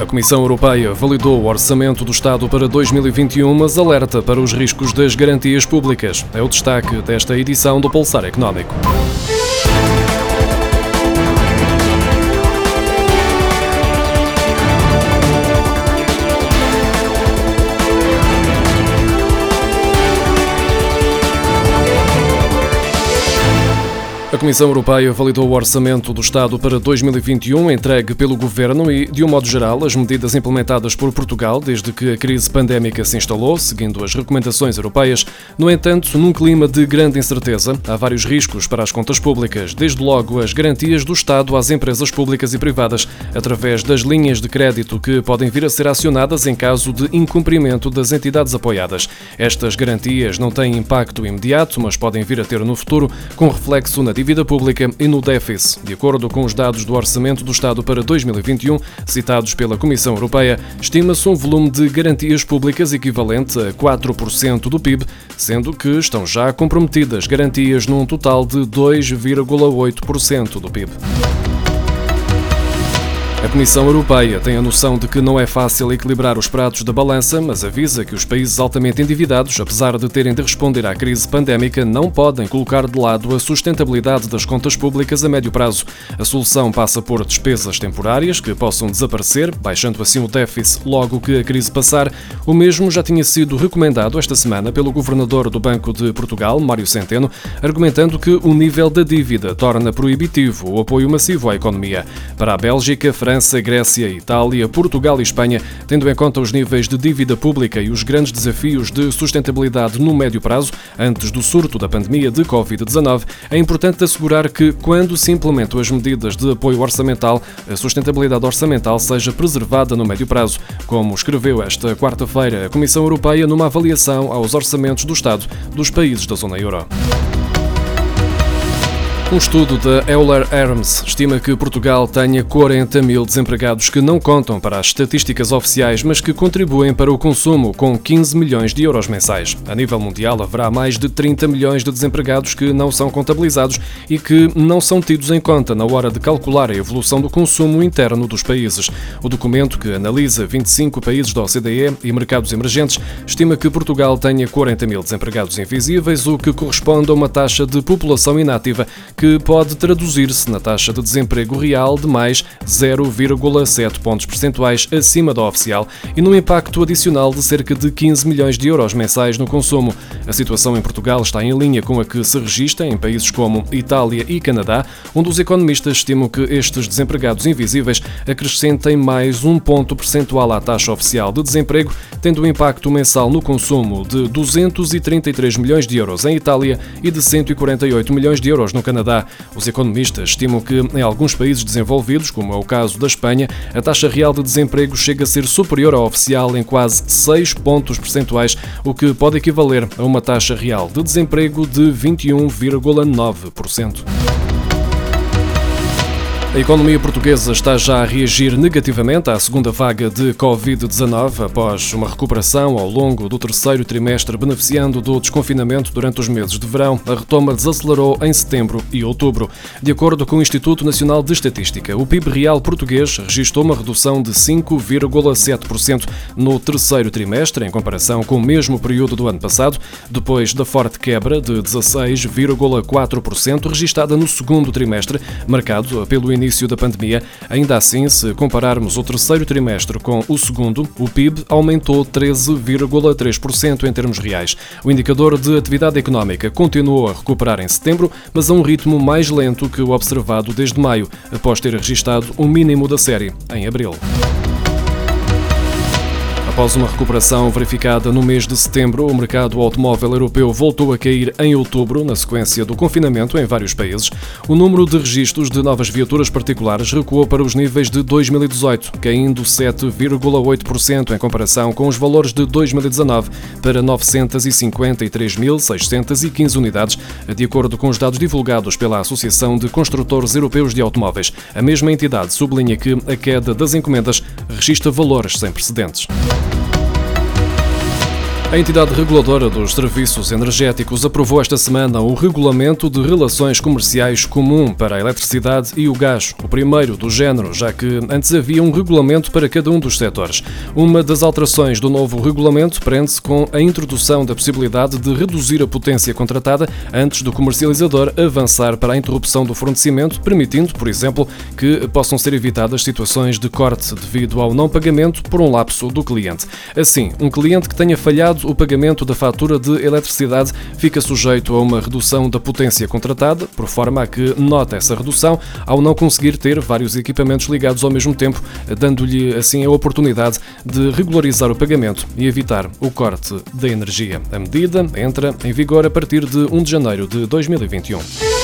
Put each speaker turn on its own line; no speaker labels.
A Comissão Europeia validou o orçamento do Estado para 2021, mas alerta para os riscos das garantias públicas. É o destaque desta edição do Pulsar Económico. A Comissão Europeia validou o orçamento do Estado para 2021, entregue pelo Governo, e, de um modo geral, as medidas implementadas por Portugal desde que a crise pandémica se instalou, seguindo as recomendações europeias. No entanto, num clima de grande incerteza, há vários riscos para as contas públicas, desde logo as garantias do Estado às empresas públicas e privadas, através das linhas de crédito que podem vir a ser acionadas em caso de incumprimento das entidades apoiadas. Estas garantias não têm impacto imediato, mas podem vir a ter no futuro, com reflexo na dívida pública e no déficit. De acordo com os dados do Orçamento do Estado para 2021, citados pela Comissão Europeia, estima-se um volume de garantias públicas equivalente a 4% do PIB, sendo que estão já comprometidas garantias num total de 2,8% do PIB. A Comissão Europeia tem a noção de que não é fácil equilibrar os pratos da balança, mas avisa que os países altamente endividados, apesar de terem de responder à crise pandémica, não podem colocar de lado a sustentabilidade das contas públicas a médio prazo. A solução passa por despesas temporárias que possam desaparecer, baixando assim o déficit logo que a crise passar. O mesmo já tinha sido recomendado esta semana pelo governador do Banco de Portugal, Mário Centeno, argumentando que o nível da dívida torna proibitivo o apoio massivo à economia. Para a Bélgica, França, Grécia, Itália, Portugal e Espanha, tendo em conta os níveis de dívida pública e os grandes desafios de sustentabilidade no médio prazo, antes do surto da pandemia de Covid-19, é importante assegurar que, quando se implementam as medidas de apoio orçamental, a sustentabilidade orçamental seja preservada no médio prazo, como escreveu esta quarta-feira a Comissão Europeia numa avaliação aos orçamentos do Estado dos países da zona euro. Um estudo da Euler Hermes estima que Portugal tenha 40 mil desempregados que não contam para as estatísticas oficiais, mas que contribuem para o consumo, com 15 milhões de euros mensais. A nível mundial, haverá mais de 30 milhões de desempregados que não são contabilizados e que não são tidos em conta na hora de calcular a evolução do consumo interno dos países. O documento, que analisa 25 países da OCDE e mercados emergentes, estima que Portugal tenha 40 mil desempregados invisíveis, o que corresponde a uma taxa de população inativa que pode traduzir-se na taxa de desemprego real de mais 0,7 pontos percentuais acima da oficial e num impacto adicional de cerca de 15 milhões de euros mensais no consumo. A situação em Portugal está em linha com a que se registra em países como Itália e Canadá, onde os economistas estimam que estes desempregados invisíveis acrescentem mais um ponto percentual à taxa oficial de desemprego, tendo um impacto mensal no consumo de 233 milhões de euros em Itália e de 148 milhões de euros no Canadá. Canadá. Os economistas estimam que, em alguns países desenvolvidos, como é o caso da Espanha, a taxa real de desemprego chega a ser superior à oficial em quase 6 pontos percentuais, o que pode equivaler a uma taxa real de desemprego de 21,9%. A economia portuguesa está já a reagir negativamente à segunda vaga de Covid-19 após uma recuperação ao longo do terceiro trimestre, beneficiando do desconfinamento durante os meses de verão. A retoma desacelerou em setembro e outubro. De acordo com o Instituto Nacional de Estatística, o PIB real português registrou uma redução de 5,7% no terceiro trimestre, em comparação com o mesmo período do ano passado, depois da forte quebra de 16,4% registada no segundo trimestre, marcado pelo início da pandemia. Ainda assim, se compararmos o terceiro trimestre com o segundo, o PIB aumentou 13,3% em termos reais. O indicador de atividade económica continuou a recuperar em setembro, mas a um ritmo mais lento que o observado desde maio, após ter registrado um mínimo da série em abril. Após uma recuperação verificada no mês de setembro, o mercado automóvel europeu voltou a cair em outubro, na sequência do confinamento em vários países. O número de registros de novas viaturas particulares recuou para os níveis de 2018, caindo 7,8% em comparação com os valores de 2019, para 953.615 unidades, de acordo com os dados divulgados pela Associação de Construtores Europeus de Automóveis. A mesma entidade sublinha que a queda das encomendas registra valores sem precedentes. A entidade reguladora dos serviços energéticos aprovou esta semana o Regulamento de Relações Comerciais Comum para a Eletricidade e o Gás, o primeiro do género, já que antes havia um regulamento para cada um dos setores. Uma das alterações do novo regulamento prende-se com a introdução da possibilidade de reduzir a potência contratada antes do comercializador avançar para a interrupção do fornecimento, permitindo, por exemplo, que possam ser evitadas situações de corte devido ao não pagamento por um lapso do cliente. Assim, um cliente que tenha falhado o pagamento da fatura de eletricidade fica sujeito a uma redução da potência contratada, por forma a que nota essa redução ao não conseguir ter vários equipamentos ligados ao mesmo tempo, dando-lhe assim a oportunidade de regularizar o pagamento e evitar o corte da energia. A medida entra em vigor a partir de 1 de janeiro de 2021.